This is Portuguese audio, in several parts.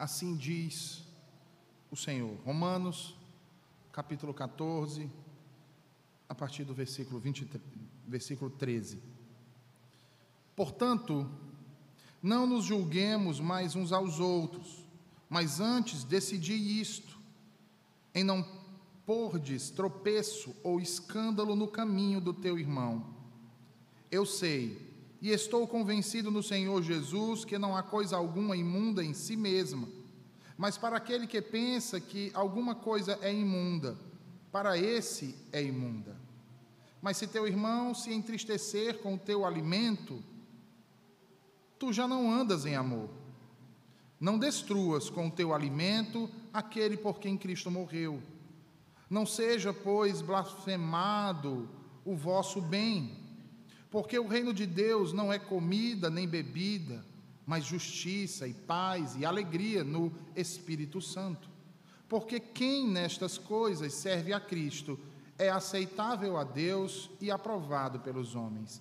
Assim diz o Senhor. Romanos, capítulo 14, a partir do versículo, 23, versículo 13. Portanto, não nos julguemos mais uns aos outros, mas antes decidi isto, em não pordes tropeço ou escândalo no caminho do teu irmão. Eu sei e estou convencido no Senhor Jesus que não há coisa alguma imunda em si mesma, mas para aquele que pensa que alguma coisa é imunda, para esse é imunda. Mas se teu irmão se entristecer com o teu alimento, tu já não andas em amor. Não destruas com o teu alimento aquele por quem Cristo morreu. Não seja, pois, blasfemado o vosso bem, porque o reino de Deus não é comida nem bebida, mas justiça e paz e alegria no Espírito Santo. Porque quem nestas coisas serve a Cristo é aceitável a Deus e aprovado pelos homens.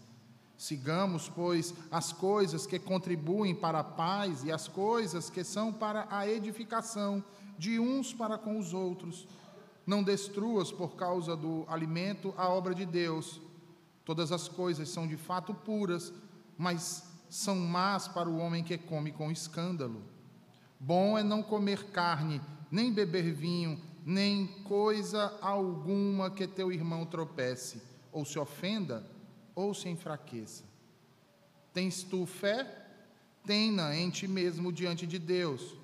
Sigamos, pois, as coisas que contribuem para a paz e as coisas que são para a edificação de uns para com os outros. Não destruas por causa do alimento a obra de Deus. Todas as coisas são de fato puras, mas são más para o homem que come com escândalo. Bom é não comer carne, nem beber vinho, nem coisa alguma que teu irmão tropece, ou se ofenda, ou se enfraqueça. Tens tu fé? Tenha em ti mesmo diante de Deus.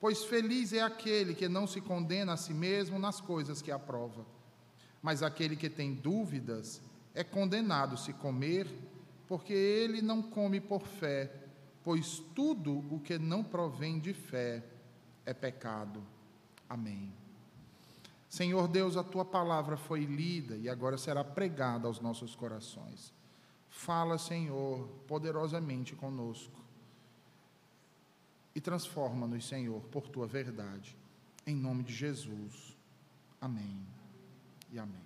Pois feliz é aquele que não se condena a si mesmo nas coisas que aprova. Mas aquele que tem dúvidas é condenado se comer, porque ele não come por fé, pois tudo o que não provém de fé é pecado. Amém. Senhor Deus, a tua palavra foi lida e agora será pregada aos nossos corações. Fala, Senhor, poderosamente conosco e transforma-nos, Senhor, por tua verdade. Em nome de Jesus. Amém e amém.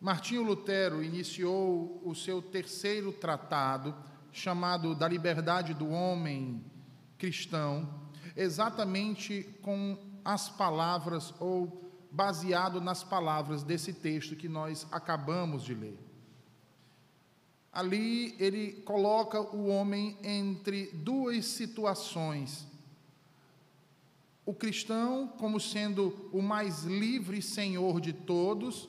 Martinho Lutero iniciou o seu terceiro tratado, chamado Da Liberdade do Homem Cristão, exatamente com as palavras ou baseado nas palavras desse texto que nós acabamos de ler. Ali ele coloca o homem entre duas situações. O cristão como sendo o mais livre senhor de todos,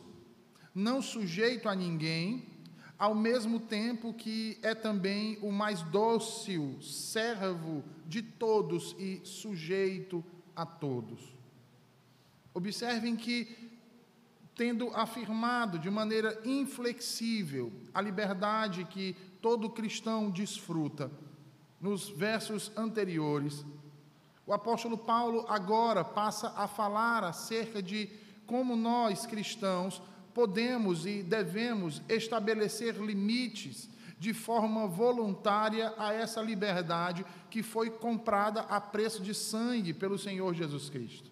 não sujeito a ninguém, ao mesmo tempo que é também o mais dócil servo de todos e sujeito a todos. Observem que, tendo afirmado de maneira inflexível a liberdade que todo cristão desfruta, nos versos anteriores, o apóstolo Paulo agora passa a falar acerca de como nós cristãos podemos e devemos estabelecer limites de forma voluntária a essa liberdade que foi comprada a preço de sangue pelo Senhor Jesus Cristo.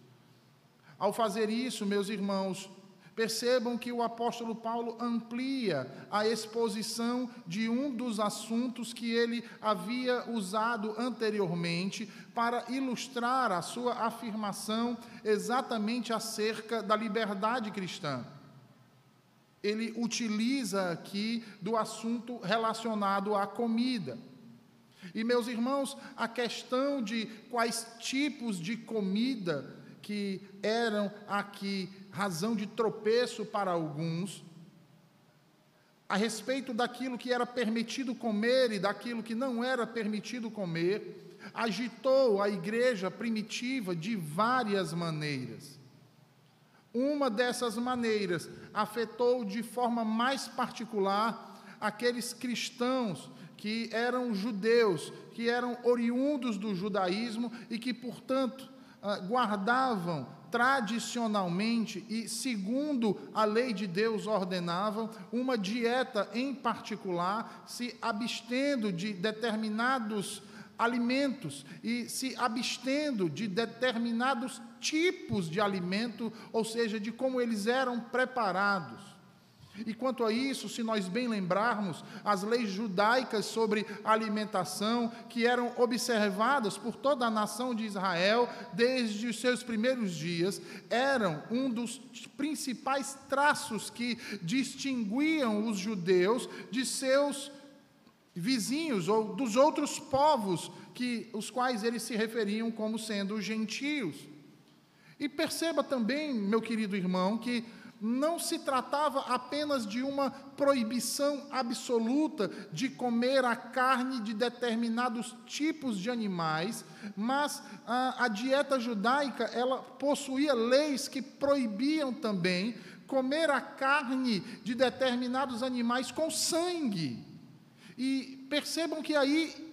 Ao fazer isso, meus irmãos, percebam que o apóstolo Paulo amplia a exposição de um dos assuntos que ele havia usado anteriormente para ilustrar a sua afirmação exatamente acerca da liberdade cristã ele utiliza aqui do assunto relacionado à comida. E, meus irmãos, a questão de quais tipos de comida que eram aqui razão de tropeço para alguns, a respeito daquilo que era permitido comer e daquilo que não era permitido comer, agitou a igreja primitiva de várias maneiras. Uma dessas maneiras afetou de forma mais particular aqueles cristãos que eram judeus, que eram oriundos do judaísmo e que, portanto, ah, guardavam tradicionalmente e segundo a lei de Deus ordenavam uma dieta em particular, se abstendo de determinados alimentos e se abstendo de determinados tipos de alimento, ou seja, de como eles eram preparados. E quanto a isso, se nós bem lembrarmos, as leis judaicas sobre alimentação, que eram observadas por toda a nação de Israel desde os seus primeiros dias, eram um dos principais traços que distinguiam os judeus de seus vizinhos ou dos outros povos que os quais eles se referiam como sendo gentios. E perceba também, meu querido irmão, que não se tratava apenas de uma proibição absoluta de comer a carne de determinados tipos de animais, mas a, a, dieta judaica ela possuía leis que proibiam também comer a carne de determinados animais com sangue. E percebam que aí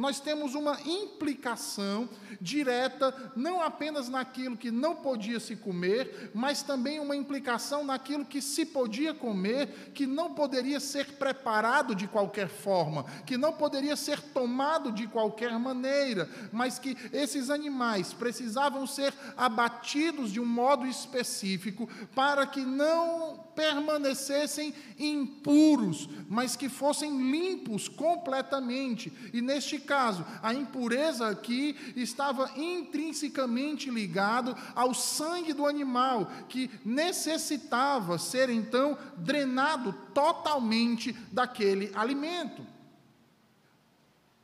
nós temos uma implicação direta, não apenas naquilo que não podia se comer, mas também uma implicação naquilo que se podia comer, que não poderia ser preparado de qualquer forma, que não poderia ser tomado de qualquer maneira, mas que esses animais precisavam ser abatidos de um modo específico para que não permanecessem impuros, mas que fossem limpos completamente. E neste caso, a impureza aqui estava intrinsecamente ligado ao sangue do animal, que necessitava ser então drenado totalmente daquele alimento.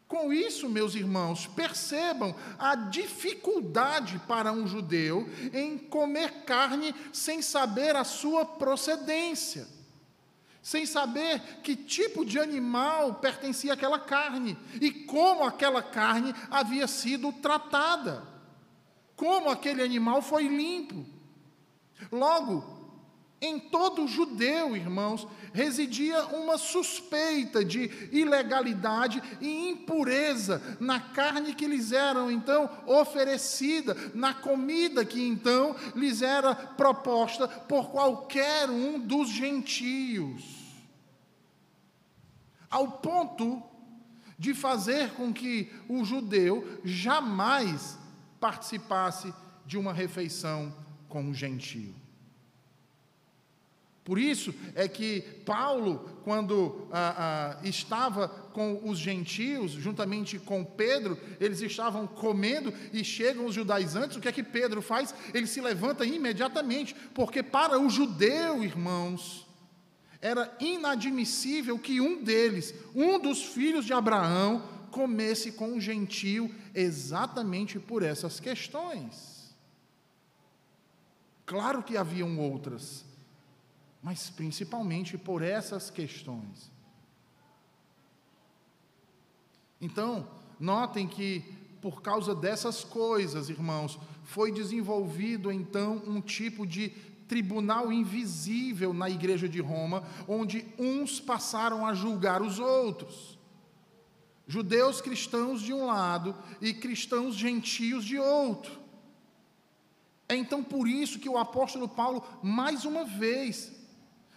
Com isso, meus irmãos, percebam a dificuldade para um judeu em comer carne sem saber a sua procedência, sem saber que tipo de animal pertencia àquela carne e como aquela carne havia sido tratada, como aquele animal foi limpo. Logo, em todo judeu, irmãos, residia uma suspeita de ilegalidade e impureza na carne que lhes era então oferecida, na comida que então lhes era proposta por qualquer um dos gentios. Ao ponto de fazer com que o judeu jamais participasse de uma refeição com um gentio. Por isso é que Paulo, quando ah, ah, estava com os gentios, juntamente com Pedro, eles estavam comendo e chegam os judaizantes, o que é que Pedro faz? Ele se levanta imediatamente, porque para o judeu, irmãos, era inadmissível que um deles, um dos filhos de Abraão, comesse com um gentio exatamente por essas questões. Claro que haviam outras, mas principalmente por essas questões. Então, notem que por causa dessas coisas, irmãos, foi desenvolvido então um tipo de tribunal invisível na igreja de Roma, onde uns passaram a julgar os outros. Judeus cristãos de um lado e cristãos gentios de outro. É então por isso que o apóstolo Paulo, mais uma vez,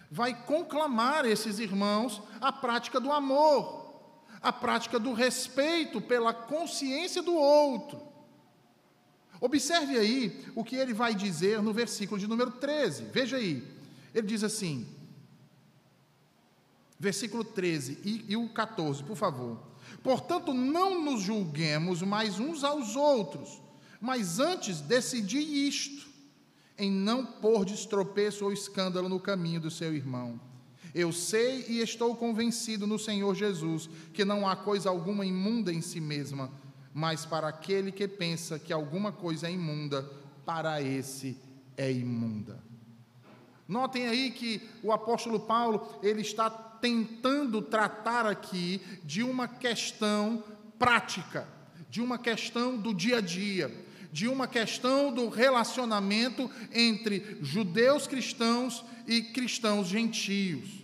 vai conclamar esses irmãos a prática do amor, a prática do respeito pela consciência do outro. Observe aí o que ele vai dizer no versículo de número 13. Veja aí. Ele diz assim, versículo 13 e, e o 14, por favor. Portanto, não nos julguemos mais uns aos outros, mas antes decidi isto em não pôr de estropeço ou escândalo no caminho do seu irmão. Eu sei e estou convencido no Senhor Jesus que não há coisa alguma imunda em si mesma, mas para aquele que pensa que alguma coisa é imunda, para esse é imunda. Notem aí que o apóstolo Paulo, ele está tentando tratar aqui de uma questão prática, de uma questão do dia a dia de uma questão do relacionamento entre judeus cristãos e cristãos gentios.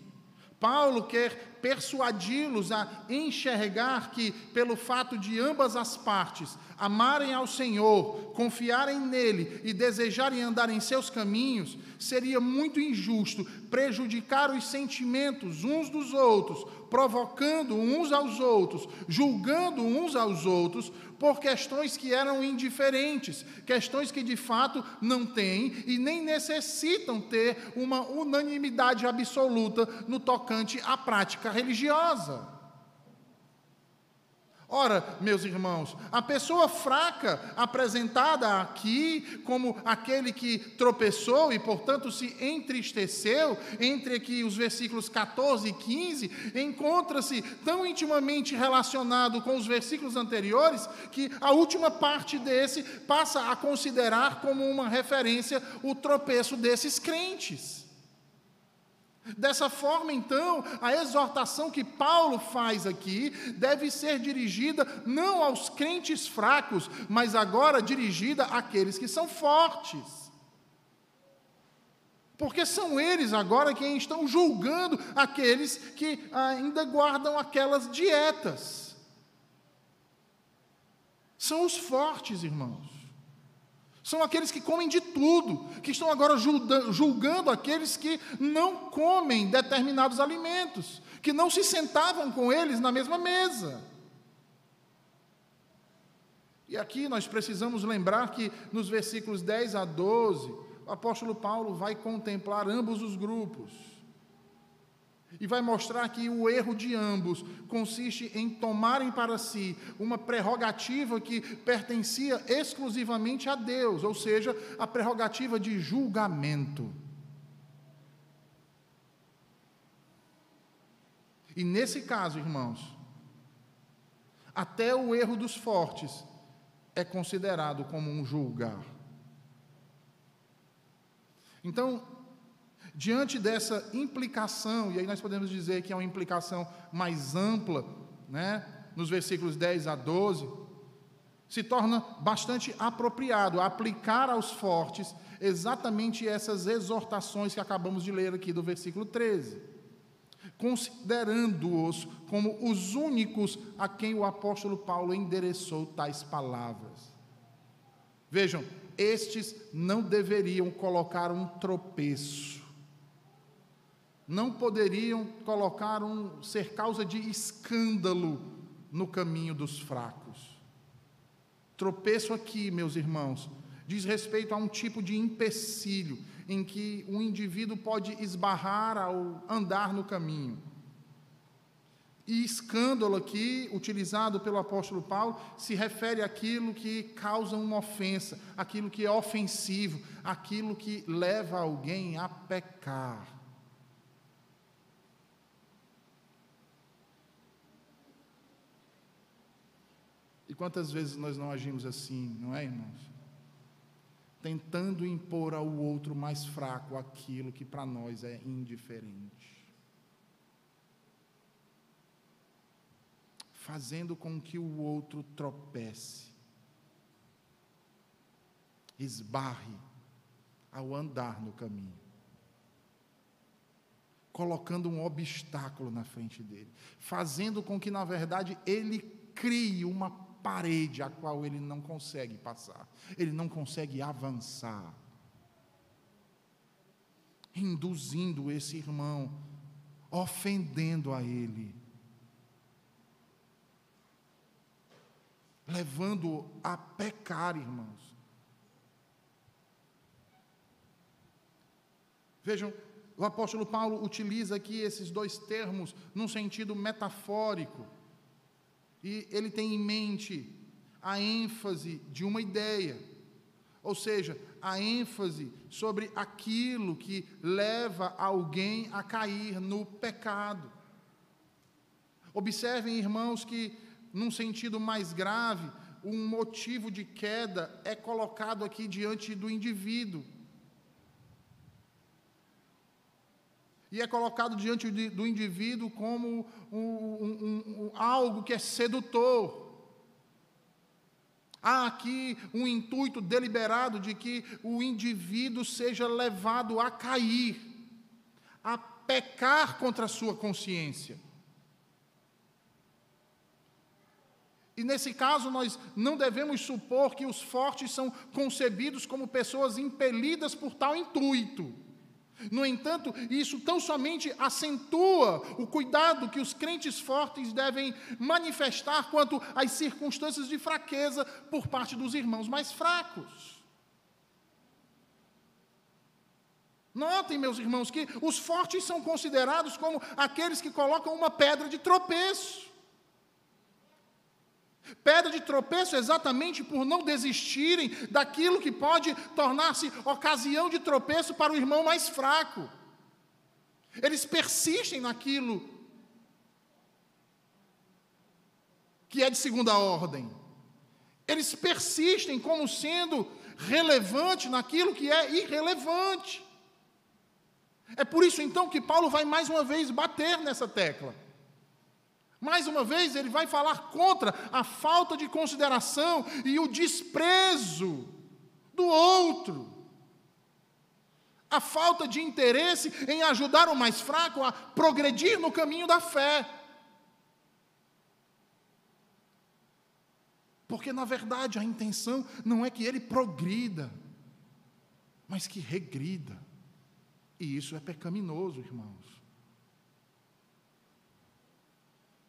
Paulo quer persuadi-los a enxergar que, pelo fato de ambas as partes amarem ao Senhor, confiarem nele e desejarem andar em seus caminhos, seria muito injusto prejudicar os sentimentos uns dos outros, provocando uns aos outros, julgando uns aos outros, por questões que eram indiferentes, questões que de fato não têm e nem necessitam ter uma unanimidade absoluta no tocante à prática religiosa. Ora, meus irmãos, a pessoa fraca apresentada aqui como aquele que tropeçou e, portanto, se entristeceu, entre aqui os versículos 14 e 15, encontra-se tão intimamente relacionado com os versículos anteriores que a última parte desse passa a considerar como uma referência o tropeço desses crentes. Dessa forma, então, a exortação que Paulo faz aqui deve ser dirigida não aos crentes fracos, mas agora dirigida àqueles que são fortes. Porque são eles agora quem estão julgando aqueles que ainda guardam aquelas dietas. São os fortes, irmãos. São aqueles que comem de tudo, que estão agora julgando aqueles que não comem determinados alimentos, que não se sentavam com eles na mesma mesa. E aqui nós precisamos lembrar que nos versículos 10 a 12, o apóstolo Paulo vai contemplar ambos os grupos. E vai mostrar que o erro de ambos consiste em tomarem para si uma prerrogativa que pertencia exclusivamente a Deus, ou seja, a prerrogativa de julgamento. E nesse caso, irmãos, até o erro dos fortes é considerado como um julgar. Então, Diante dessa implicação, e aí nós podemos dizer que é uma implicação mais ampla, né, nos versículos 10 a 12, se torna bastante apropriado aplicar aos fortes exatamente essas exortações que acabamos de ler aqui do versículo 13, considerando-os como os únicos a quem o apóstolo Paulo endereçou tais palavras. Vejam, estes não deveriam colocar um tropeço não poderiam colocar um ser causa de escândalo no caminho dos fracos. Tropeço aqui, meus irmãos, diz respeito a um tipo de empecilho em que um indivíduo pode esbarrar ao andar no caminho. E escândalo aqui, utilizado pelo apóstolo Paulo, se refere àquilo que causa uma ofensa, aquilo que é ofensivo, aquilo que leva alguém a pecar. Quantas vezes nós não agimos assim, não é, irmãos? Tentando impor ao outro mais fraco aquilo que para nós é indiferente. Fazendo com que o outro tropece, esbarre ao andar no caminho colocando um obstáculo na frente dele, fazendo com que, na verdade, ele crie uma parede a qual ele não consegue passar, ele não consegue avançar. Induzindo esse irmão, ofendendo a ele, levando-o a pecar, irmãos. Vejam, o apóstolo Paulo utiliza aqui esses dois termos num sentido metafórico. E ele tem em mente a ênfase de uma ideia, ou seja, a ênfase sobre aquilo que leva alguém a cair no pecado. Observem, irmãos, que num sentido mais grave, um motivo de queda é colocado aqui diante do indivíduo. E é colocado diante do indivíduo como um, um, um, algo que é sedutor. Há aqui um intuito deliberado de que o indivíduo seja levado a cair, a pecar contra a sua consciência. E nesse caso, nós não devemos supor que os fortes são concebidos como pessoas impelidas por tal intuito. No entanto, isso tão somente acentua o cuidado que os crentes fortes devem manifestar quanto às circunstâncias de fraqueza por parte dos irmãos mais fracos. Notem, meus irmãos, que os fortes são considerados como aqueles que colocam uma pedra de tropeço. Pedra de tropeço exatamente por não desistirem daquilo que pode tornar-se ocasião de tropeço para o irmão mais fraco. Eles persistem naquilo que é de segunda ordem. Eles persistem como sendo relevante naquilo que é irrelevante. É por isso então que Paulo vai mais uma vez bater nessa tecla. Mais uma vez, ele vai falar contra a falta de consideração e o desprezo do outro. A falta de interesse em ajudar o mais fraco a progredir no caminho da fé. Porque, na verdade, a intenção não é que ele progrida, mas que regrida. E isso é pecaminoso, irmãos.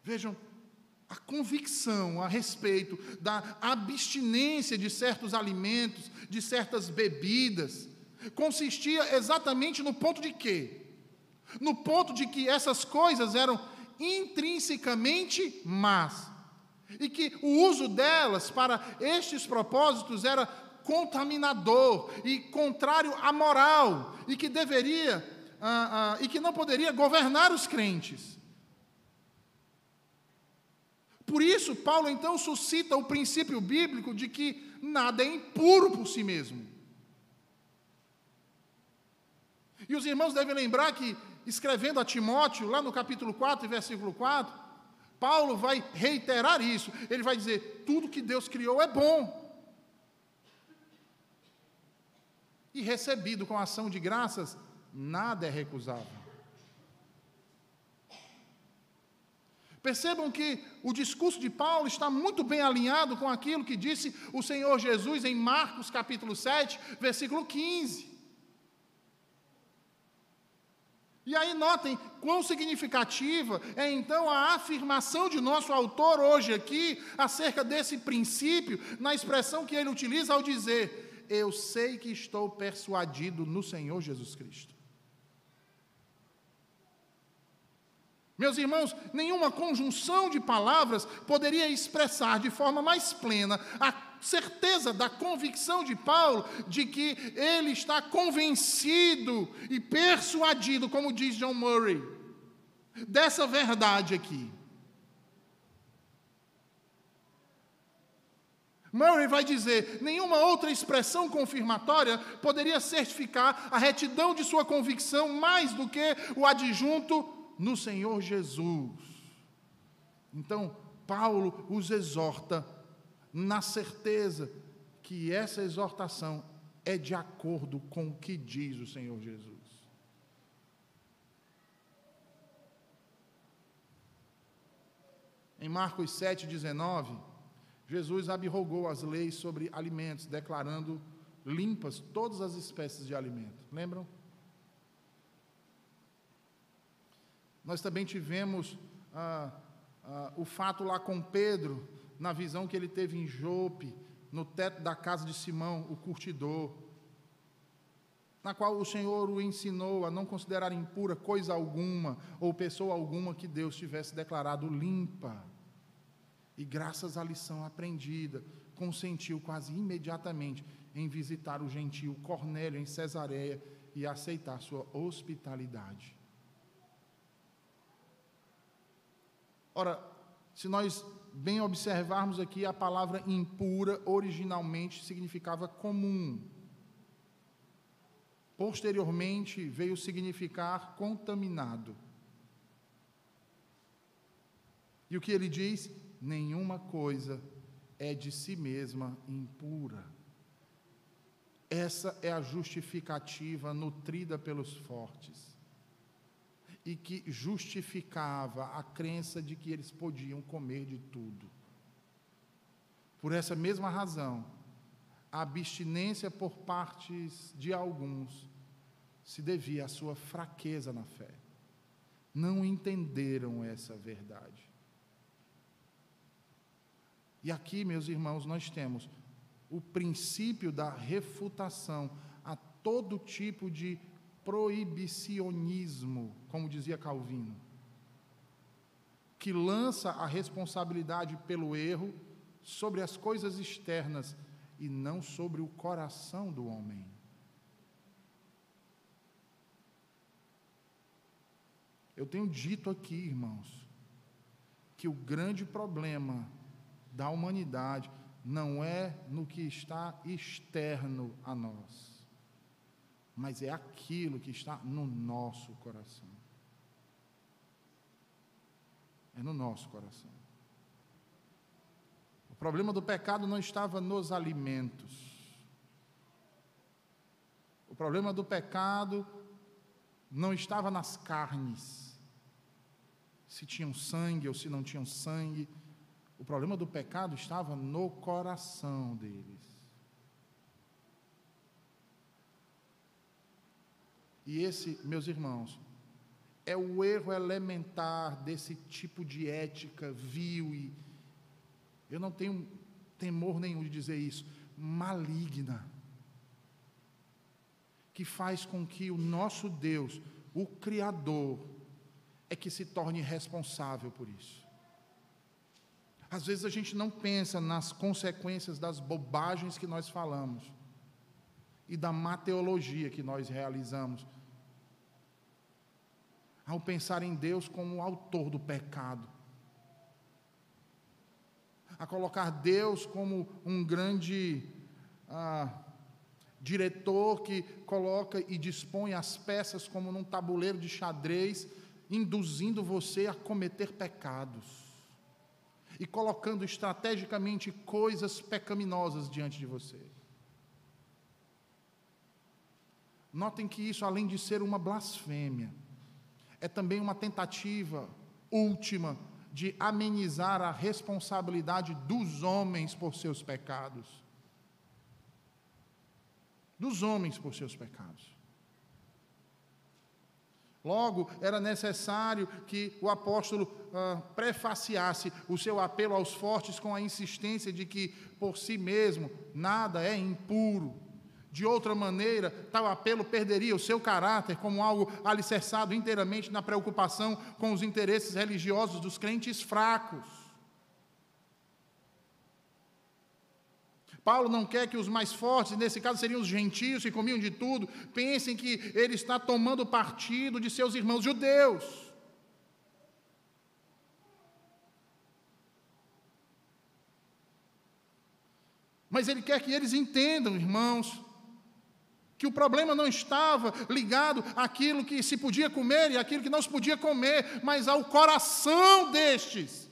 Vejam, a convicção a respeito da abstinência de certos alimentos, de certas bebidas, consistia exatamente no ponto de quê? No ponto de que essas coisas eram intrinsecamente más. E que o uso delas para estes propósitos era contaminador e contrário à moral, e que deveria, ah, ah, e que não poderia governar os crentes. Por isso, Paulo então suscita o princípio bíblico de que nada é impuro por si mesmo. E os irmãos devem lembrar que, escrevendo a Timóteo, lá no capítulo 4, versículo 4, Paulo vai reiterar isso. Ele vai dizer: tudo que Deus criou é bom. E recebido com ação de graças, nada é recusável. Percebam que o discurso de Paulo está muito bem alinhado com aquilo que disse o Senhor Jesus em Marcos capítulo 7, versículo 15. E aí notem quão significativa é então a afirmação de nosso autor hoje aqui acerca desse princípio, na expressão que ele utiliza ao dizer: Eu sei que estou persuadido no Senhor Jesus Cristo. Meus irmãos, nenhuma conjunção de palavras poderia expressar de forma mais plena a certeza da convicção de Paulo de que ele está convencido e persuadido, como diz John Murray, dessa verdade aqui. Murray vai dizer: nenhuma outra expressão confirmatória poderia certificar a retidão de sua convicção mais do que o adjunto no Senhor Jesus. Então, Paulo os exorta na certeza que essa exortação é de acordo com o que diz o Senhor Jesus. Em Marcos 7,19, Jesus abrogou as leis sobre alimentos, declarando limpas todas as espécies de alimento. Lembram? Nós também tivemos ah, ah, o fato lá com Pedro, na visão que ele teve em Jope, no teto da casa de Simão, o curtidor, na qual o Senhor o ensinou a não considerar impura coisa alguma ou pessoa alguma que Deus tivesse declarado limpa. E graças à lição aprendida, consentiu quase imediatamente em visitar o gentio Cornélio em Cesareia e aceitar sua hospitalidade. Ora, se nós bem observarmos aqui, a palavra impura originalmente significava comum. Posteriormente veio significar contaminado. E o que ele diz? Nenhuma coisa é de si mesma impura. Essa é a justificativa nutrida pelos fortes e que justificava a crença de que eles podiam comer de tudo. Por essa mesma razão, a abstinência por partes de alguns se devia à sua fraqueza na fé. Não entenderam essa verdade. E aqui, meus irmãos, nós temos o princípio da refutação a todo tipo de proibicionismo, como dizia Calvino, que lança a responsabilidade pelo erro sobre as coisas externas e não sobre o coração do homem. Eu tenho dito aqui, irmãos, que o grande problema da humanidade não é no que está externo a nós, mas é aquilo que está no nosso coração. É no nosso coração. O problema do pecado não estava nos alimentos. O problema do pecado não estava nas carnes, se tinham sangue ou se não tinham sangue o problema do pecado estava no coração deles. E esse, meus irmãos, é o erro elementar desse tipo de ética vil e eu não tenho temor nenhum de dizer isso, maligna, que faz com que o nosso Deus, o Criador, é que se torne responsável por isso. Às vezes a gente não pensa nas consequências das bobagens que nós falamos e da mateologia que nós realizamos. Ao pensar em Deus como o autor do pecado, a colocar Deus como um grande ah, diretor que coloca e dispõe as peças como num tabuleiro de xadrez, induzindo você a cometer pecados e colocando estrategicamente coisas pecaminosas diante de você. Notem que isso, além de ser uma blasfêmia, é também uma tentativa última de amenizar a responsabilidade dos homens por seus pecados. Dos homens por seus pecados. Logo, era necessário que o apóstolo ah, prefaciasse o seu apelo aos fortes com a insistência de que, por si mesmo, nada é impuro. De outra maneira, tal apelo perderia o seu caráter como algo alicerçado inteiramente na preocupação com os interesses religiosos dos crentes fracos. Paulo não quer que os mais fortes, nesse caso seriam os gentios que comiam de tudo, pensem que ele está tomando partido de seus irmãos judeus. Mas ele quer que eles entendam, irmãos, que o problema não estava ligado àquilo que se podia comer e àquilo que não se podia comer, mas ao coração destes.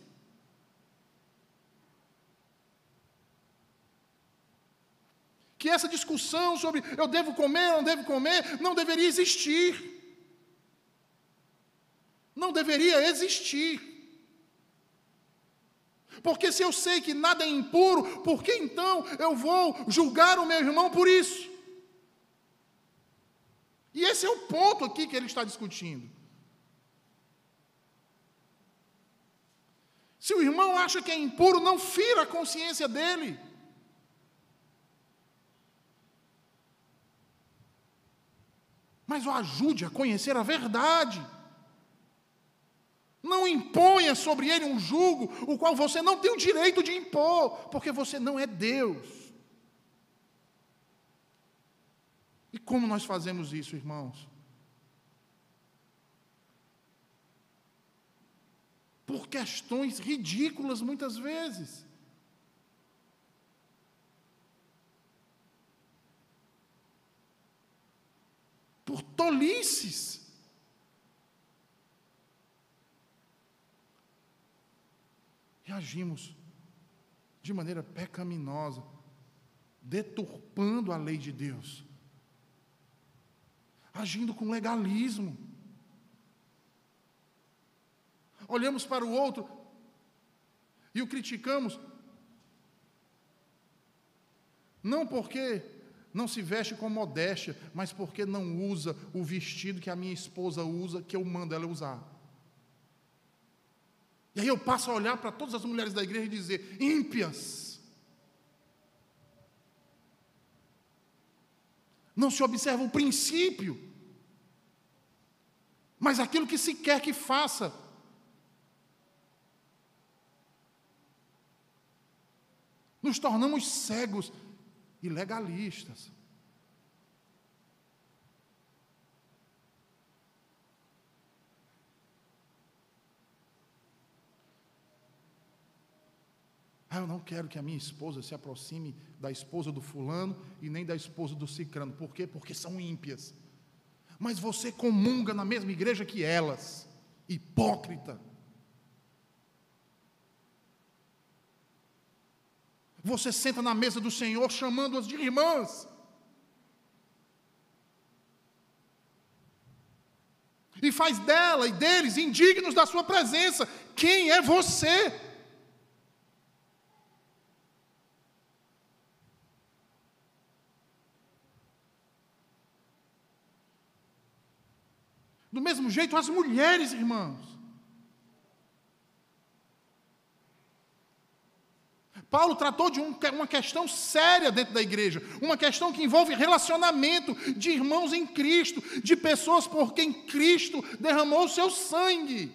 que essa discussão sobre eu devo comer ou não devo comer não deveria existir. Não deveria existir. Porque se eu sei que nada é impuro, por que então eu vou julgar o meu irmão por isso? E esse é o ponto aqui que ele está discutindo. Se o irmão acha que é impuro, não fira a consciência dele. mas o ajude a conhecer a verdade. Não imponha sobre ele um jugo, o qual você não tem o direito de impor, porque você não é Deus. E como nós fazemos isso, irmãos? Por questões ridículas muitas vezes. por tolices. E agimos de maneira pecaminosa, deturpando a lei de Deus, agindo com legalismo. Olhamos para o outro e o criticamos Não porque não se veste com modéstia, mas porque não usa o vestido que a minha esposa usa, que eu mando ela usar. E aí eu passo a olhar para todas as mulheres da igreja e dizer: ímpias. Não se observa o princípio, mas aquilo que se quer que faça. Nos tornamos cegos e legalistas. Ah, eu não quero que a minha esposa se aproxime da esposa do fulano e nem da esposa do cicrano. Por quê? Porque são ímpias. Mas você comunga na mesma igreja que elas. Hipócrita. Você senta na mesa do Senhor chamando-as de irmãs. E faz dela e deles indignos da sua presença. Quem é você? Do mesmo jeito, as mulheres, irmãos. Paulo tratou de um, uma questão séria dentro da igreja, uma questão que envolve relacionamento de irmãos em Cristo, de pessoas por quem Cristo derramou o seu sangue.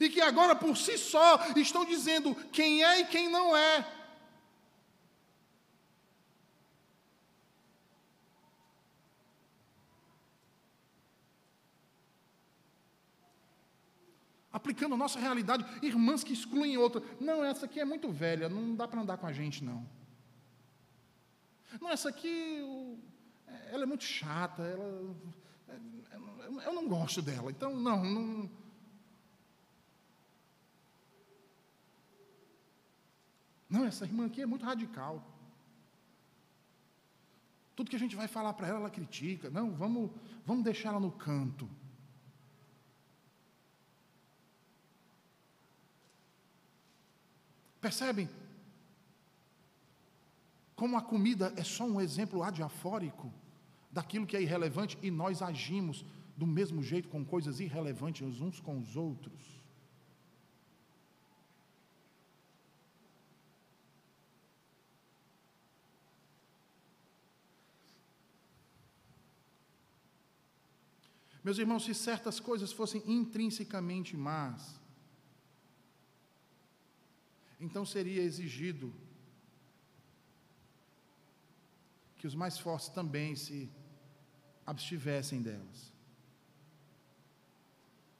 E que agora por si só estão dizendo quem é e quem não é. Aplicando a nossa realidade, irmãs que excluem outra. Não, essa aqui é muito velha, não dá para andar com a gente, não. Não, essa aqui, ela é muito chata, ela, eu não gosto dela, então não, não. Não, essa irmã aqui é muito radical. Tudo que a gente vai falar para ela, ela critica. Não, vamos, vamos deixar ela no canto. Percebem? Como a comida é só um exemplo adiafórico daquilo que é irrelevante e nós agimos do mesmo jeito com coisas irrelevantes uns com os outros. Meus irmãos, se certas coisas fossem intrinsecamente más, então seria exigido que os mais fortes também se abstivessem delas,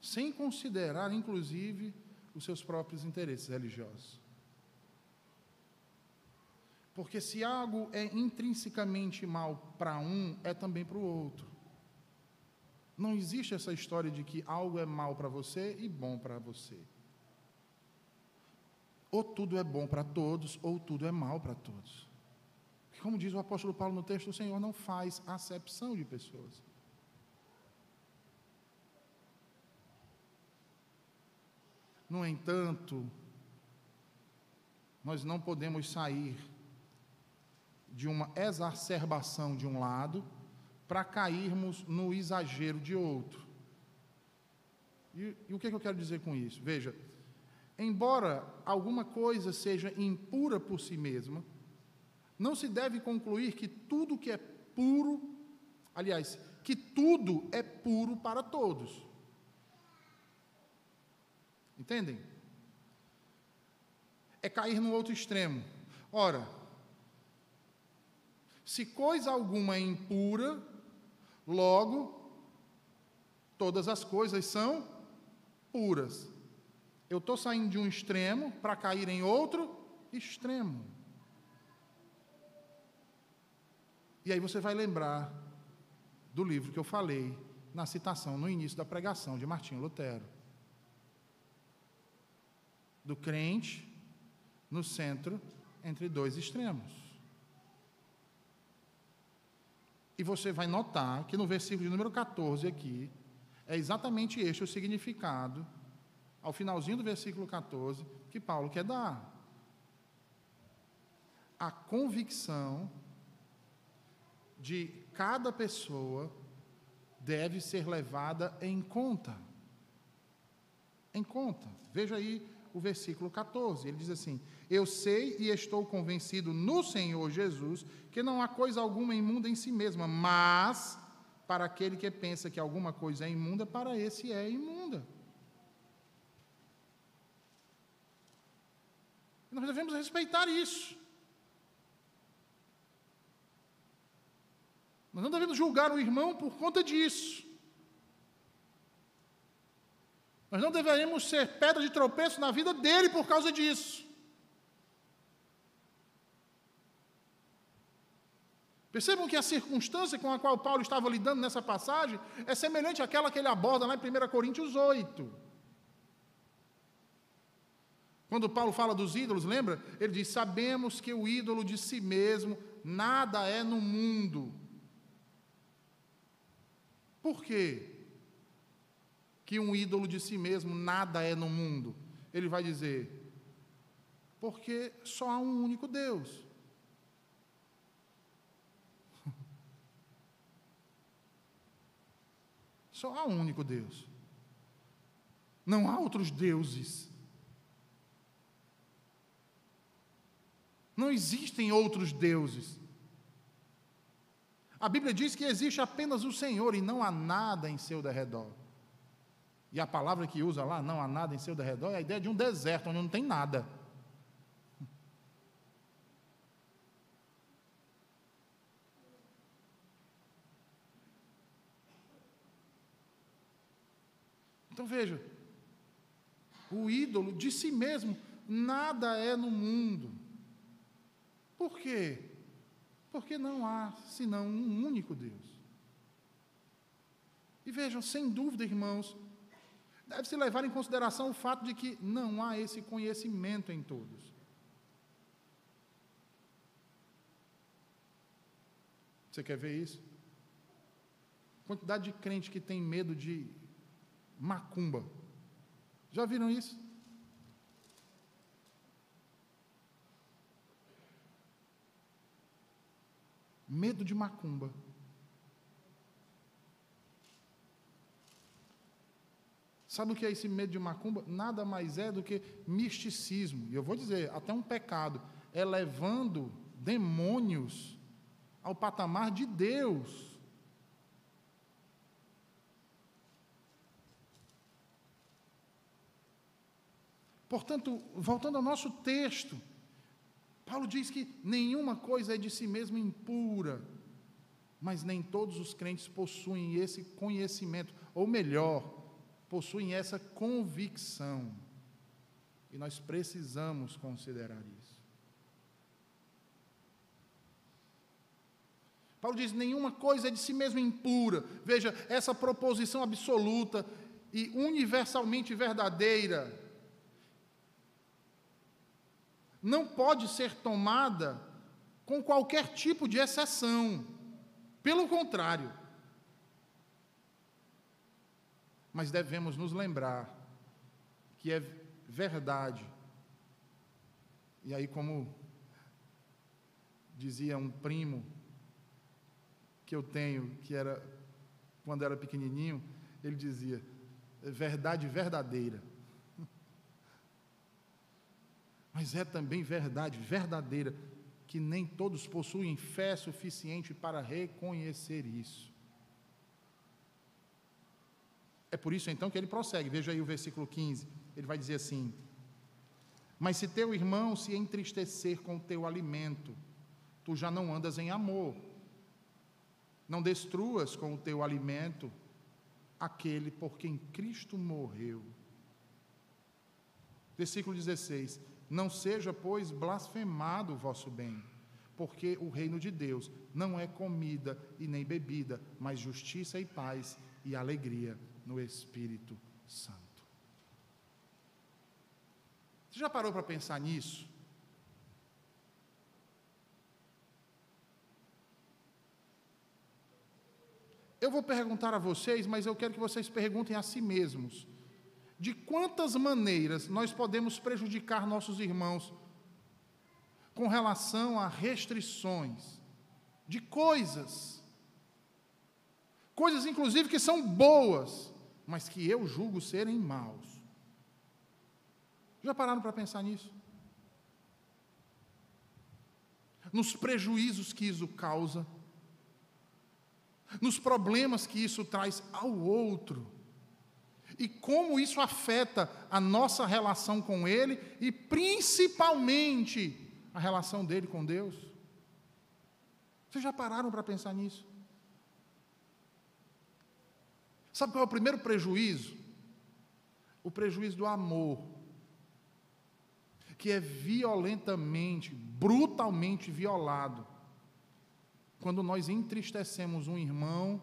sem considerar, inclusive, os seus próprios interesses religiosos. Porque se algo é intrinsecamente mal para um, é também para o outro. Não existe essa história de que algo é mal para você e bom para você. Ou tudo é bom para todos, ou tudo é mal para todos. Como diz o apóstolo Paulo no texto, o Senhor não faz acepção de pessoas. No entanto, nós não podemos sair de uma exacerbação de um lado para cairmos no exagero de outro. E, e o que, é que eu quero dizer com isso? Veja, Embora alguma coisa seja impura por si mesma, não se deve concluir que tudo que é puro, aliás, que tudo é puro para todos. Entendem? É cair no outro extremo. Ora, se coisa alguma é impura, logo todas as coisas são puras. Eu estou saindo de um extremo para cair em outro extremo. E aí você vai lembrar do livro que eu falei na citação no início da pregação de Martinho Lutero. Do crente no centro entre dois extremos. E você vai notar que no versículo de número 14 aqui, é exatamente este o significado ao finalzinho do versículo 14, que Paulo quer dar. a convicção de cada pessoa deve ser levada em conta. Em conta. Veja aí o versículo 14. Ele diz assim: Eu sei e estou convencido no Senhor Jesus que não há coisa alguma imunda em si mesma, mas para aquele que pensa que alguma coisa é imunda, para esse é imunda. Nós devemos respeitar isso. Nós não devemos julgar o irmão por conta disso. Nós não deveremos ser pedra de tropeço na vida dele por causa disso. Percebam que a circunstância com a qual Paulo estava lidando nessa passagem é semelhante àquela que ele aborda lá em 1 Coríntios 8. Quando Paulo fala dos ídolos, lembra? Ele diz: Sabemos que o ídolo de si mesmo nada é no mundo. Por quê? Que um ídolo de si mesmo nada é no mundo. Ele vai dizer: Porque só há um único Deus. Só há um único Deus. Não há outros deuses. Não existem outros deuses. A Bíblia diz que existe apenas o Senhor e não há nada em seu derredor. E a palavra que usa lá, não há nada em seu derredor, é a ideia de um deserto onde não tem nada. Então veja, o ídolo de si mesmo nada é no mundo. Por quê? Porque não há senão um único Deus. E vejam, sem dúvida, irmãos, deve-se levar em consideração o fato de que não há esse conhecimento em todos. Você quer ver isso? Quantidade de crente que tem medo de macumba. Já viram isso? Medo de macumba. Sabe o que é esse medo de macumba? Nada mais é do que misticismo. E eu vou dizer, até um pecado. É levando demônios ao patamar de Deus. Portanto, voltando ao nosso texto, Paulo diz que nenhuma coisa é de si mesma impura, mas nem todos os crentes possuem esse conhecimento, ou melhor, possuem essa convicção. E nós precisamos considerar isso. Paulo diz: nenhuma coisa é de si mesma impura. Veja, essa proposição absoluta e universalmente verdadeira não pode ser tomada com qualquer tipo de exceção. Pelo contrário. Mas devemos nos lembrar que é verdade. E aí, como dizia um primo que eu tenho, que era quando era pequenininho, ele dizia: é verdade verdadeira. Mas é também verdade, verdadeira, que nem todos possuem fé suficiente para reconhecer isso. É por isso então que ele prossegue, veja aí o versículo 15, ele vai dizer assim: Mas se teu irmão se entristecer com o teu alimento, tu já não andas em amor. Não destruas com o teu alimento aquele por quem Cristo morreu. Versículo 16: não seja, pois, blasfemado o vosso bem, porque o reino de Deus não é comida e nem bebida, mas justiça e paz e alegria no Espírito Santo. Você já parou para pensar nisso? Eu vou perguntar a vocês, mas eu quero que vocês perguntem a si mesmos de quantas maneiras nós podemos prejudicar nossos irmãos com relação a restrições de coisas, coisas inclusive que são boas, mas que eu julgo serem maus. Já pararam para pensar nisso? Nos prejuízos que isso causa, nos problemas que isso traz ao outro, e como isso afeta a nossa relação com Ele e principalmente a relação dele com Deus? Vocês já pararam para pensar nisso? Sabe qual é o primeiro prejuízo? O prejuízo do amor, que é violentamente, brutalmente violado, quando nós entristecemos um irmão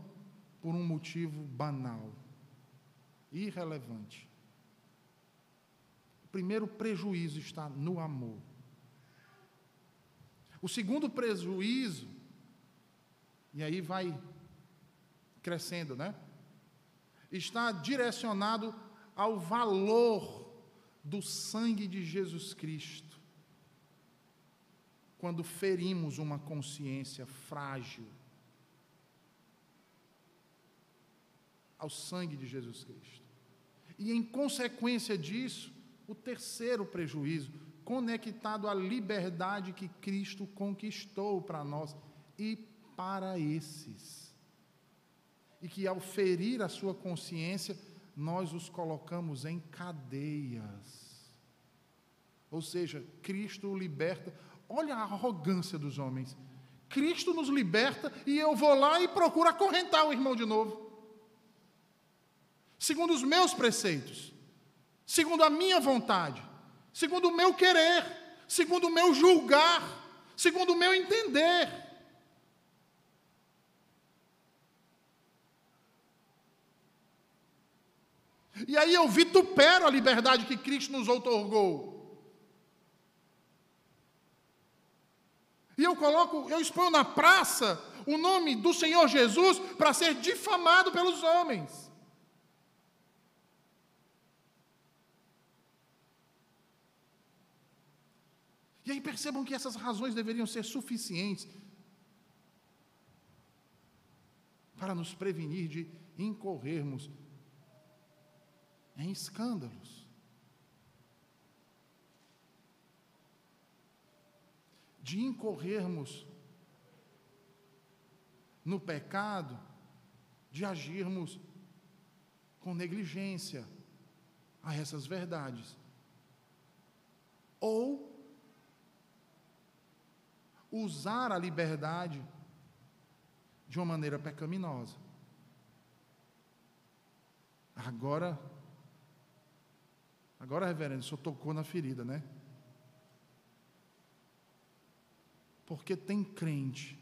por um motivo banal, irrelevante. O primeiro prejuízo está no amor. O segundo prejuízo, e aí vai crescendo, né? Está direcionado ao valor do sangue de Jesus Cristo. Quando ferimos uma consciência frágil, ao sangue de Jesus Cristo. E em consequência disso, o terceiro prejuízo, conectado à liberdade que Cristo conquistou para nós e para esses. E que ao ferir a sua consciência, nós os colocamos em cadeias. Ou seja, Cristo liberta. Olha a arrogância dos homens. Cristo nos liberta e eu vou lá e procuro acorrentar o irmão de novo. Segundo os meus preceitos, segundo a minha vontade segundo o meu querer, segundo o meu julgar, segundo o meu entender. E aí eu vitupero a liberdade que Cristo nos outorgou. E eu coloco, eu exponho na praça o nome do Senhor Jesus para ser difamado pelos homens. E aí percebam que essas razões deveriam ser suficientes para nos prevenir de incorrermos em escândalos. De incorrermos no pecado, de agirmos com negligência a essas verdades. Ou usar a liberdade de uma maneira pecaminosa. Agora, agora, reverendo, o senhor tocou na ferida, né? Porque tem crente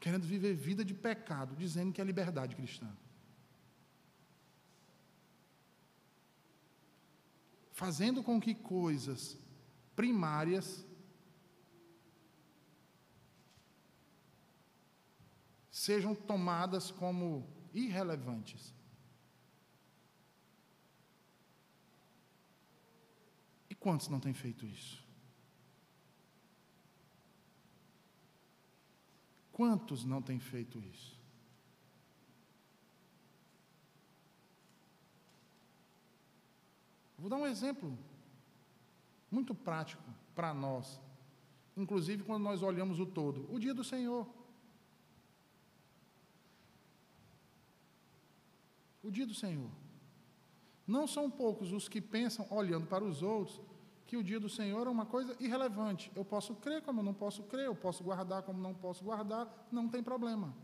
querendo viver vida de pecado, dizendo que é liberdade cristã. Fazendo com que coisas primárias sejam tomadas como irrelevantes. E quantos não têm feito isso? Quantos não têm feito isso? Vou dar um exemplo muito prático para nós, inclusive quando nós olhamos o todo. O dia do Senhor. O dia do Senhor. Não são poucos os que pensam, olhando para os outros, que o dia do Senhor é uma coisa irrelevante. Eu posso crer como eu não posso crer, eu posso guardar como não posso guardar, não tem problema.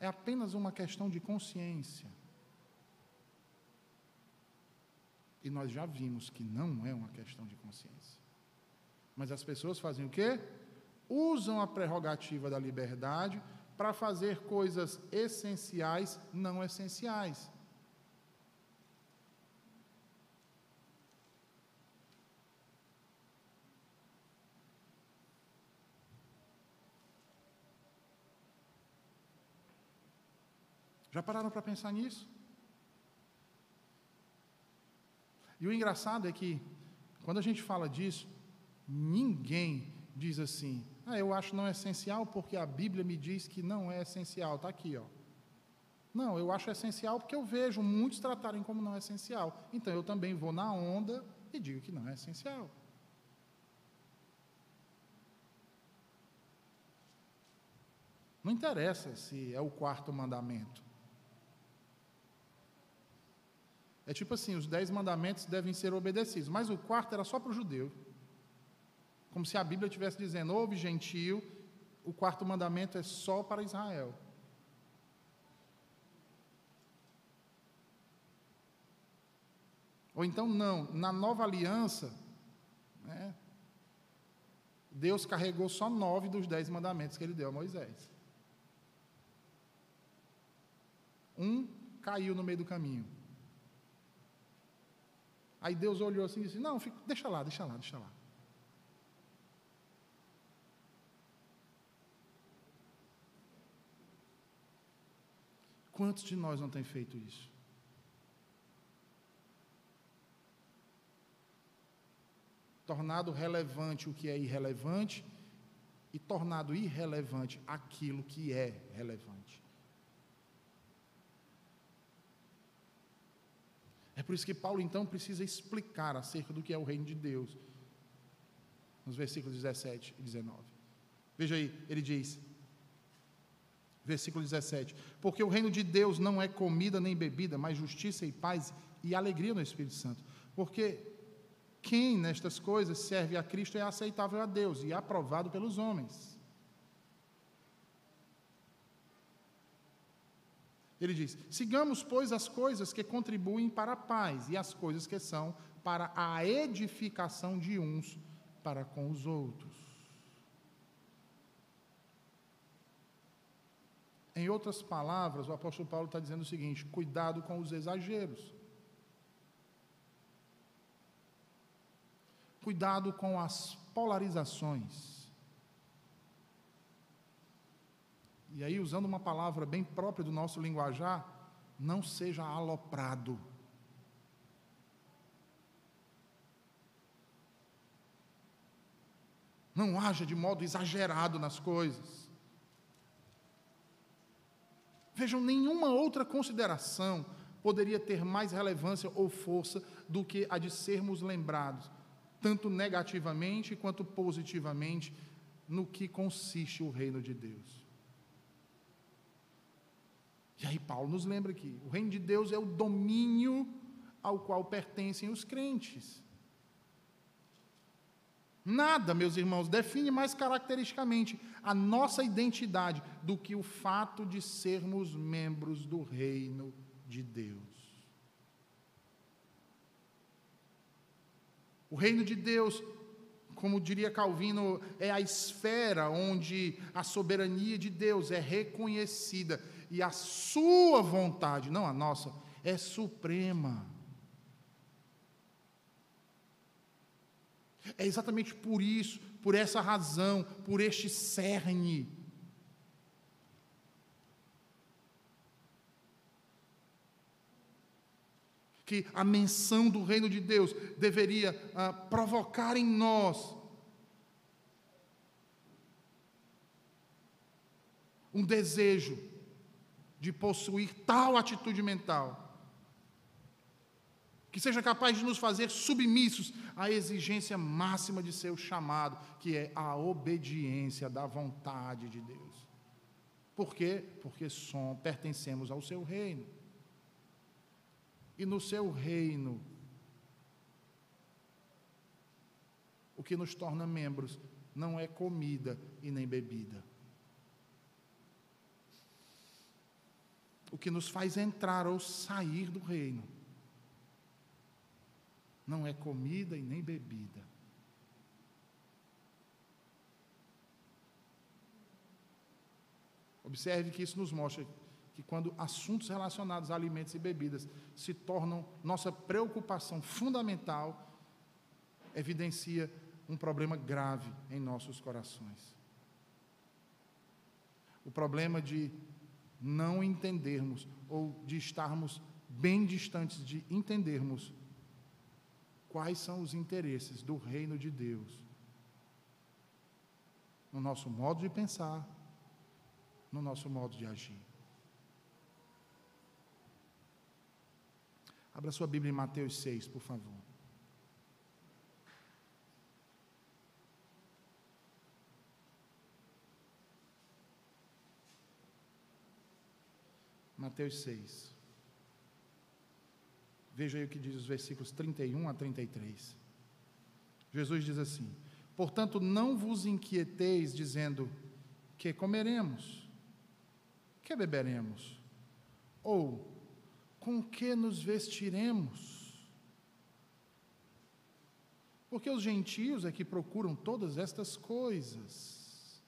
É apenas uma questão de consciência. E nós já vimos que não é uma questão de consciência. Mas as pessoas fazem o quê? Usam a prerrogativa da liberdade para fazer coisas essenciais não essenciais. Já pararam para pensar nisso? E o engraçado é que, quando a gente fala disso, Ninguém diz assim: "Ah, eu acho não essencial porque a Bíblia me diz que não é essencial". Está aqui, ó. Não, eu acho essencial porque eu vejo muitos tratarem como não essencial. Então eu também vou na onda e digo que não é essencial. Não interessa se é o quarto mandamento. É tipo assim: os dez mandamentos devem ser obedecidos, mas o quarto era só para o judeu. Como se a Bíblia estivesse dizendo: ouve gentil, o quarto mandamento é só para Israel. Ou então, não, na nova aliança, né, Deus carregou só nove dos dez mandamentos que ele deu a Moisés. Um caiu no meio do caminho. Aí Deus olhou assim e disse: Não, fica, deixa lá, deixa lá, deixa lá. Quantos de nós não têm feito isso? Tornado relevante o que é irrelevante e tornado irrelevante aquilo que é relevante. É por isso que Paulo então precisa explicar acerca do que é o reino de Deus, nos versículos 17 e 19. Veja aí, ele diz, versículo 17: Porque o reino de Deus não é comida nem bebida, mas justiça e paz e alegria no Espírito Santo. Porque quem nestas coisas serve a Cristo é aceitável a Deus e aprovado pelos homens. Ele diz: sigamos, pois, as coisas que contribuem para a paz e as coisas que são para a edificação de uns para com os outros. Em outras palavras, o apóstolo Paulo está dizendo o seguinte: cuidado com os exageros. Cuidado com as polarizações. E aí, usando uma palavra bem própria do nosso linguajar, não seja aloprado. Não haja de modo exagerado nas coisas. Vejam, nenhuma outra consideração poderia ter mais relevância ou força do que a de sermos lembrados, tanto negativamente quanto positivamente, no que consiste o reino de Deus. E aí Paulo nos lembra que o reino de Deus é o domínio ao qual pertencem os crentes. Nada, meus irmãos, define mais caracteristicamente a nossa identidade do que o fato de sermos membros do reino de Deus. O reino de Deus, como diria Calvino, é a esfera onde a soberania de Deus é reconhecida e a sua vontade, não a nossa, é suprema. É exatamente por isso, por essa razão, por este cerne. Que a menção do reino de Deus deveria ah, provocar em nós um desejo de possuir tal atitude mental, que seja capaz de nos fazer submissos à exigência máxima de seu chamado, que é a obediência da vontade de Deus. Por quê? Porque som, pertencemos ao seu reino. E no seu reino, o que nos torna membros não é comida e nem bebida o que nos faz entrar ou sair do reino. Não é comida e nem bebida. Observe que isso nos mostra que quando assuntos relacionados a alimentos e bebidas se tornam nossa preocupação fundamental, evidencia um problema grave em nossos corações. O problema de não entendermos ou de estarmos bem distantes de entendermos quais são os interesses do reino de Deus no nosso modo de pensar, no nosso modo de agir. Abra sua Bíblia em Mateus 6, por favor. Mateus 6. Veja aí o que diz os versículos 31 a 33. Jesus diz assim: Portanto, não vos inquieteis dizendo: que comeremos, que beberemos, ou com que nos vestiremos? Porque os gentios é que procuram todas estas coisas.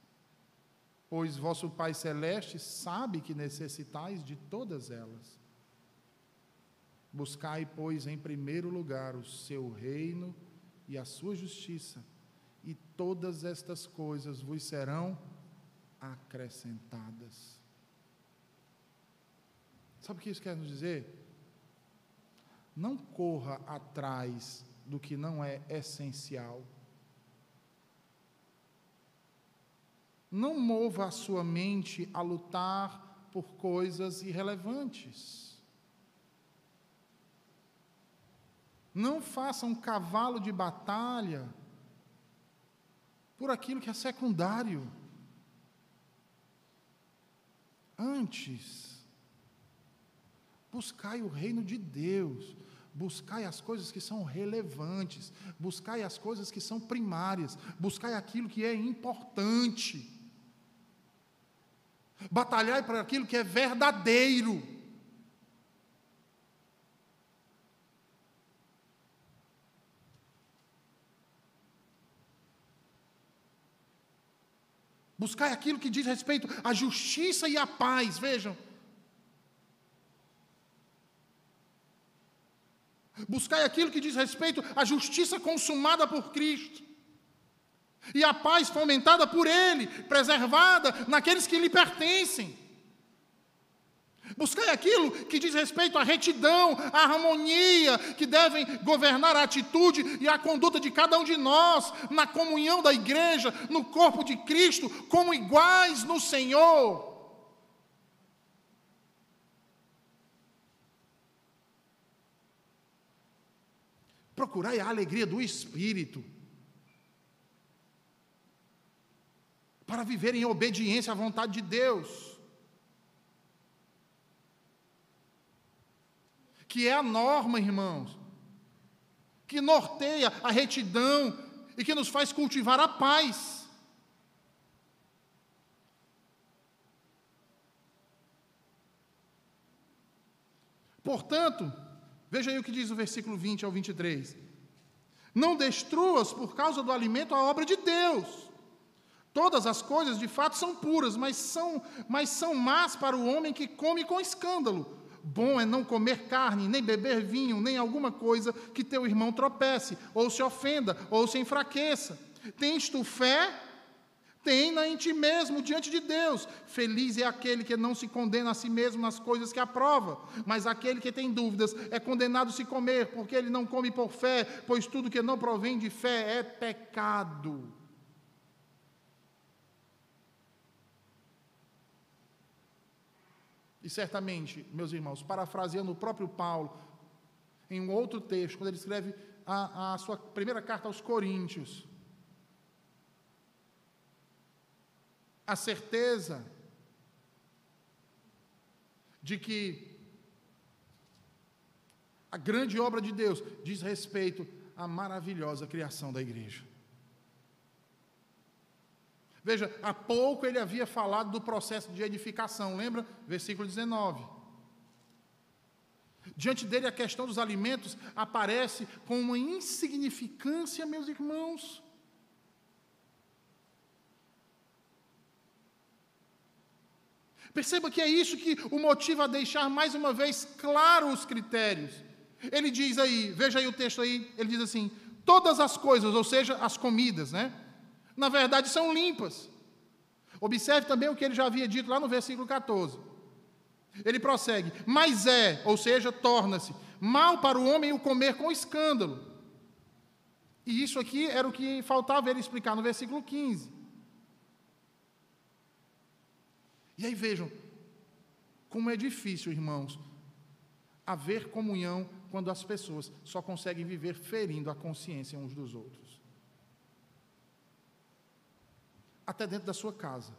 Pois vosso Pai Celeste sabe que necessitais de todas elas. Buscai, pois, em primeiro lugar o seu reino e a sua justiça, e todas estas coisas vos serão acrescentadas. Sabe o que isso quer nos dizer? Não corra atrás do que não é essencial. Não mova a sua mente a lutar por coisas irrelevantes. Não faça um cavalo de batalha por aquilo que é secundário. Antes, Buscai o reino de Deus, buscai as coisas que são relevantes, buscai as coisas que são primárias, buscai aquilo que é importante. Batalhai para aquilo que é verdadeiro. Buscai aquilo que diz respeito à justiça e à paz, vejam. Buscai aquilo que diz respeito à justiça consumada por Cristo. E a paz fomentada por Ele, preservada naqueles que lhe pertencem. Buscai aquilo que diz respeito à retidão, à harmonia, que devem governar a atitude e a conduta de cada um de nós, na comunhão da igreja, no corpo de Cristo, como iguais no Senhor. Procurai a alegria do Espírito. Para viver em obediência à vontade de Deus. Que é a norma, irmãos. Que norteia a retidão e que nos faz cultivar a paz. Portanto, Veja aí o que diz o versículo 20 ao 23. Não destruas por causa do alimento a obra de Deus. Todas as coisas de fato são puras, mas são, mas são más para o homem que come com escândalo. Bom é não comer carne, nem beber vinho, nem alguma coisa que teu irmão tropece, ou se ofenda, ou se enfraqueça. Tens tu fé? Tem-na em ti mesmo diante de Deus. Feliz é aquele que não se condena a si mesmo nas coisas que aprova, mas aquele que tem dúvidas é condenado a se comer, porque ele não come por fé, pois tudo que não provém de fé é pecado. E certamente, meus irmãos, parafraseando o próprio Paulo, em um outro texto, quando ele escreve a, a sua primeira carta aos Coríntios, a certeza de que a grande obra de Deus diz respeito à maravilhosa criação da igreja. Veja, há pouco ele havia falado do processo de edificação, lembra? Versículo 19. Diante dele, a questão dos alimentos aparece com uma insignificância, meus irmãos. Perceba que é isso que o motiva a deixar mais uma vez claro os critérios. Ele diz aí, veja aí o texto aí, ele diz assim: todas as coisas, ou seja, as comidas, né? Na verdade são limpas. Observe também o que ele já havia dito lá no versículo 14. Ele prossegue: mas é, ou seja, torna-se mal para o homem o comer com escândalo. E isso aqui era o que faltava ele explicar no versículo 15. E aí vejam como é difícil, irmãos, haver comunhão quando as pessoas só conseguem viver ferindo a consciência uns dos outros. Até dentro da sua casa.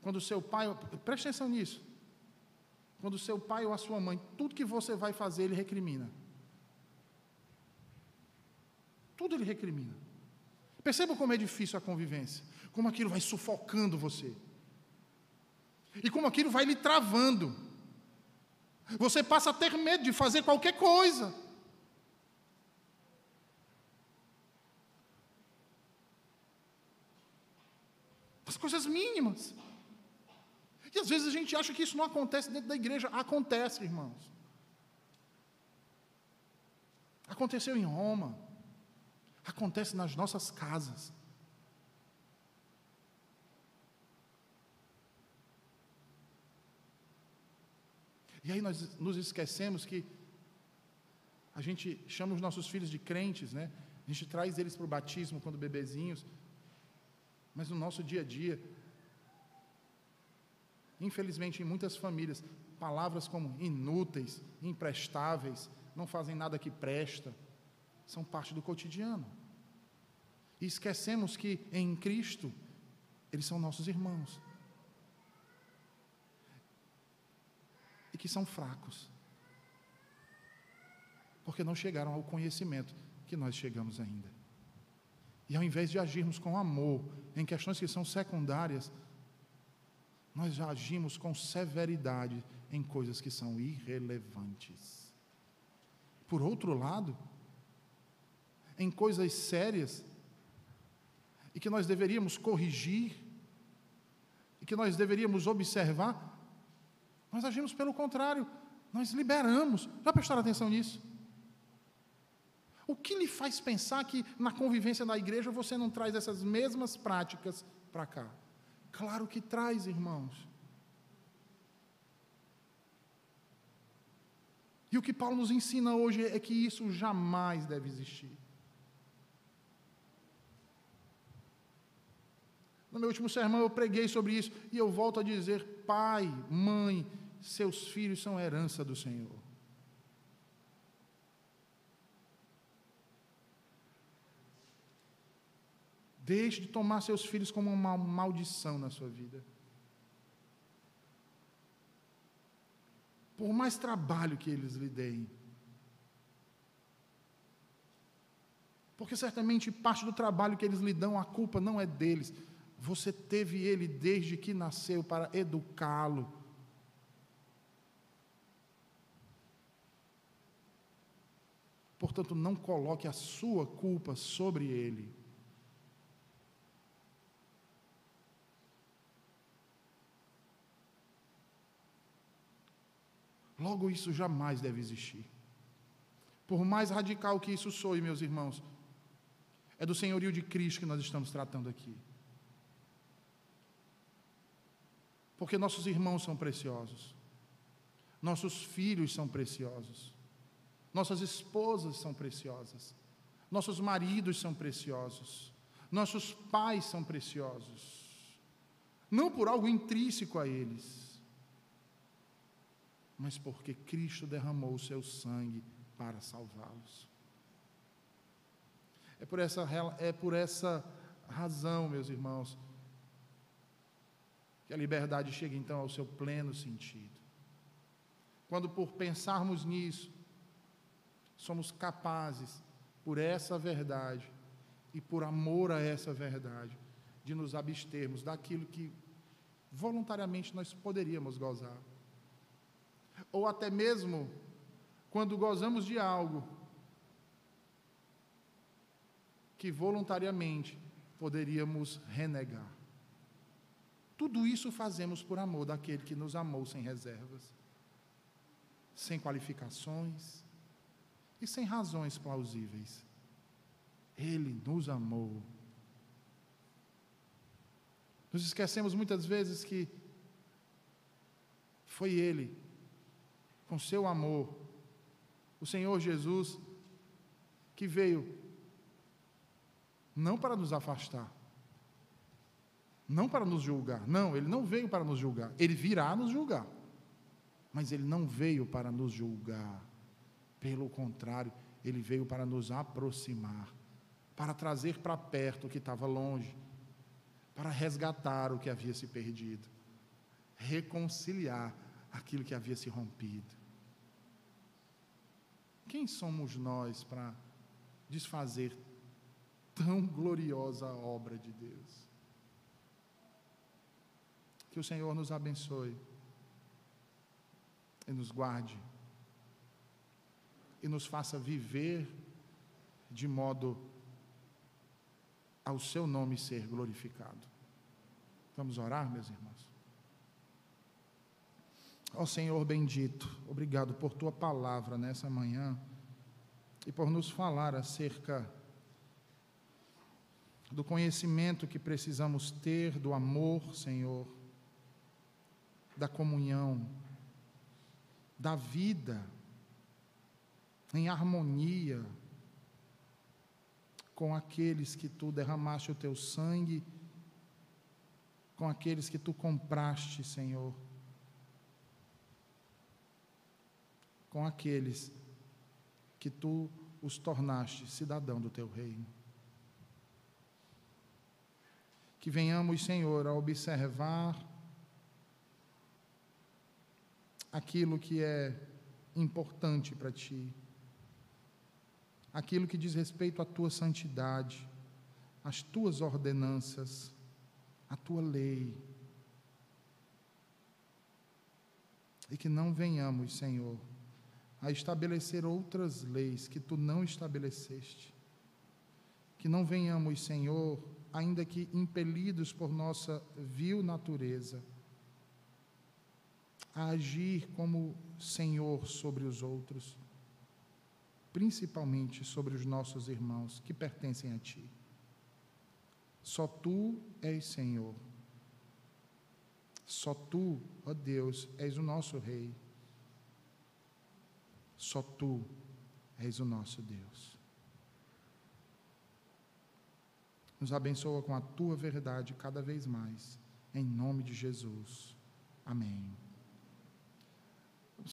Quando o seu pai, preste atenção nisso. Quando o seu pai ou a sua mãe, tudo que você vai fazer, ele recrimina. Tudo ele recrimina. Perceba como é difícil a convivência, como aquilo vai sufocando você, e como aquilo vai lhe travando. Você passa a ter medo de fazer qualquer coisa. As coisas mínimas. E às vezes a gente acha que isso não acontece dentro da igreja. Acontece, irmãos. Aconteceu em Roma acontece nas nossas casas. E aí nós nos esquecemos que a gente chama os nossos filhos de crentes, né? A gente traz eles para o batismo quando bebezinhos. Mas no nosso dia a dia, infelizmente em muitas famílias, palavras como inúteis, imprestáveis, não fazem nada que presta, são parte do cotidiano. E esquecemos que em Cristo, eles são nossos irmãos. E que são fracos. Porque não chegaram ao conhecimento que nós chegamos ainda. E ao invés de agirmos com amor em questões que são secundárias, nós já agimos com severidade em coisas que são irrelevantes. Por outro lado, em coisas sérias e que nós deveríamos corrigir e que nós deveríamos observar, nós agimos pelo contrário, nós liberamos. Já prestaram atenção nisso? O que lhe faz pensar que na convivência na igreja você não traz essas mesmas práticas para cá? Claro que traz, irmãos. E o que Paulo nos ensina hoje é que isso jamais deve existir. No meu último sermão eu preguei sobre isso e eu volto a dizer: pai, mãe, seus filhos são herança do Senhor. Deixe de tomar seus filhos como uma maldição na sua vida. Por mais trabalho que eles lhe deem. Porque certamente parte do trabalho que eles lhe dão, a culpa não é deles, você teve ele desde que nasceu para educá-lo. Portanto, não coloque a sua culpa sobre ele. Logo, isso jamais deve existir. Por mais radical que isso soe, meus irmãos, é do senhorio de Cristo que nós estamos tratando aqui. Porque nossos irmãos são preciosos, nossos filhos são preciosos, nossas esposas são preciosas, nossos maridos são preciosos, nossos pais são preciosos, não por algo intrínseco a eles, mas porque Cristo derramou o seu sangue para salvá-los. É por essa, é por essa razão, meus irmãos, que a liberdade chegue então ao seu pleno sentido. Quando, por pensarmos nisso, somos capazes, por essa verdade e por amor a essa verdade, de nos abstermos daquilo que voluntariamente nós poderíamos gozar. Ou até mesmo quando gozamos de algo que voluntariamente poderíamos renegar. Tudo isso fazemos por amor daquele que nos amou sem reservas, sem qualificações e sem razões plausíveis. Ele nos amou. Nos esquecemos muitas vezes que foi Ele, com seu amor, o Senhor Jesus, que veio não para nos afastar, Não para nos julgar. Não, ele não veio para nos julgar. Ele virá nos julgar. Mas ele não veio para nos julgar. Pelo contrário, ele veio para nos aproximar, para trazer para perto o que estava longe, para resgatar o que havia se perdido, reconciliar aquilo que havia se rompido. Quem somos nós para desfazer tão gloriosa obra de Deus? Que o Senhor nos abençoe e nos guarde e nos faça viver de modo ao seu nome ser glorificado. Vamos orar, meus irmãos? Ó Senhor bendito, obrigado por tua palavra nessa manhã e por nos falar acerca do conhecimento que precisamos ter, do amor, Senhor, da comunhão, da vida em harmonia com aqueles que tu derramaste o teu sangue, com aqueles que tu compraste, Senhor, com aqueles que tu os tornaste cidadão do teu reino. Que venhamos, Senhor, a observar aquilo que é importante para ti aquilo que diz respeito à tua santidade, às tuas ordenanças, à tua lei. E que não venhamos, Senhor, a estabelecer outras leis que tu não estabeleceste. Que não venhamos, Senhor, ainda que impelidos por nossa vil natureza, a agir como Senhor sobre os outros principalmente sobre os nossos irmãos que pertencem a Ti. Só Tu és Senhor. Só Tu, ó Deus, és o nosso Rei. Só Tu és o nosso Deus. Nos abençoa com a Tua verdade cada vez mais. Em nome de Jesus. Amém.